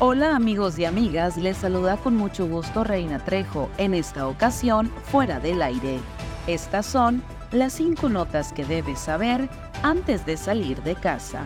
Hola amigos y amigas, les saluda con mucho gusto Reina Trejo, en esta ocasión fuera del aire. Estas son las cinco notas que debes saber antes de salir de casa.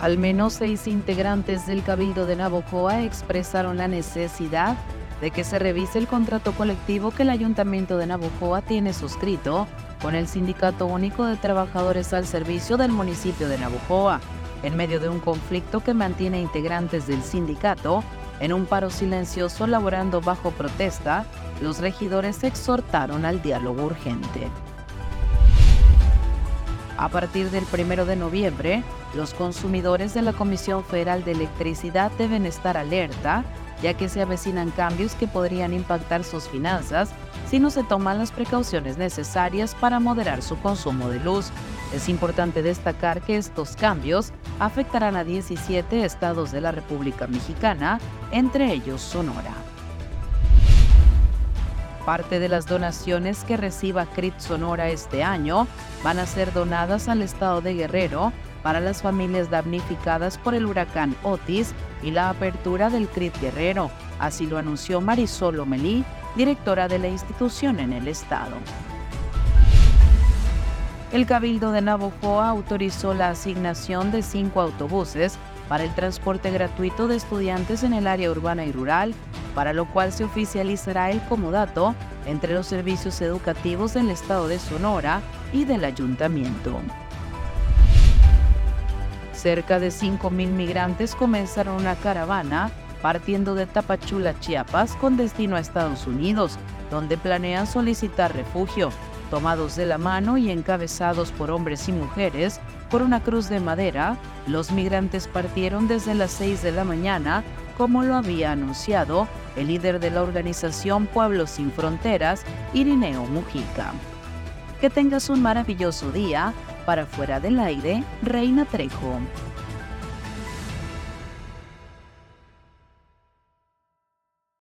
Al menos seis integrantes del Cabildo de Navojoa expresaron la necesidad de que se revise el contrato colectivo que el Ayuntamiento de Navojoa tiene suscrito con el Sindicato Único de Trabajadores al Servicio del municipio de Navojoa en medio de un conflicto que mantiene integrantes del sindicato en un paro silencioso laborando bajo protesta, los regidores exhortaron al diálogo urgente. A partir del 1 de noviembre, los consumidores de la Comisión Federal de Electricidad deben estar alerta, ya que se avecinan cambios que podrían impactar sus finanzas si no se toman las precauciones necesarias para moderar su consumo de luz. Es importante destacar que estos cambios afectarán a 17 estados de la República Mexicana, entre ellos Sonora. Parte de las donaciones que reciba CRIT Sonora este año van a ser donadas al estado de Guerrero para las familias damnificadas por el huracán Otis y la apertura del CRIT Guerrero. Así lo anunció Marisol Omelí, directora de la institución en el estado. El Cabildo de Navojoa autorizó la asignación de cinco autobuses para el transporte gratuito de estudiantes en el área urbana y rural, para lo cual se oficializará el comodato entre los servicios educativos del estado de Sonora y del ayuntamiento. Cerca de 5.000 migrantes comenzaron una caravana partiendo de Tapachula, Chiapas, con destino a Estados Unidos, donde planean solicitar refugio, tomados de la mano y encabezados por hombres y mujeres por una cruz de madera, los migrantes partieron desde las 6 de la mañana, como lo había anunciado el líder de la organización Pueblos Sin Fronteras, Irineo Mujica. Que tengas un maravilloso día. Para fuera del aire, Reina Trejo.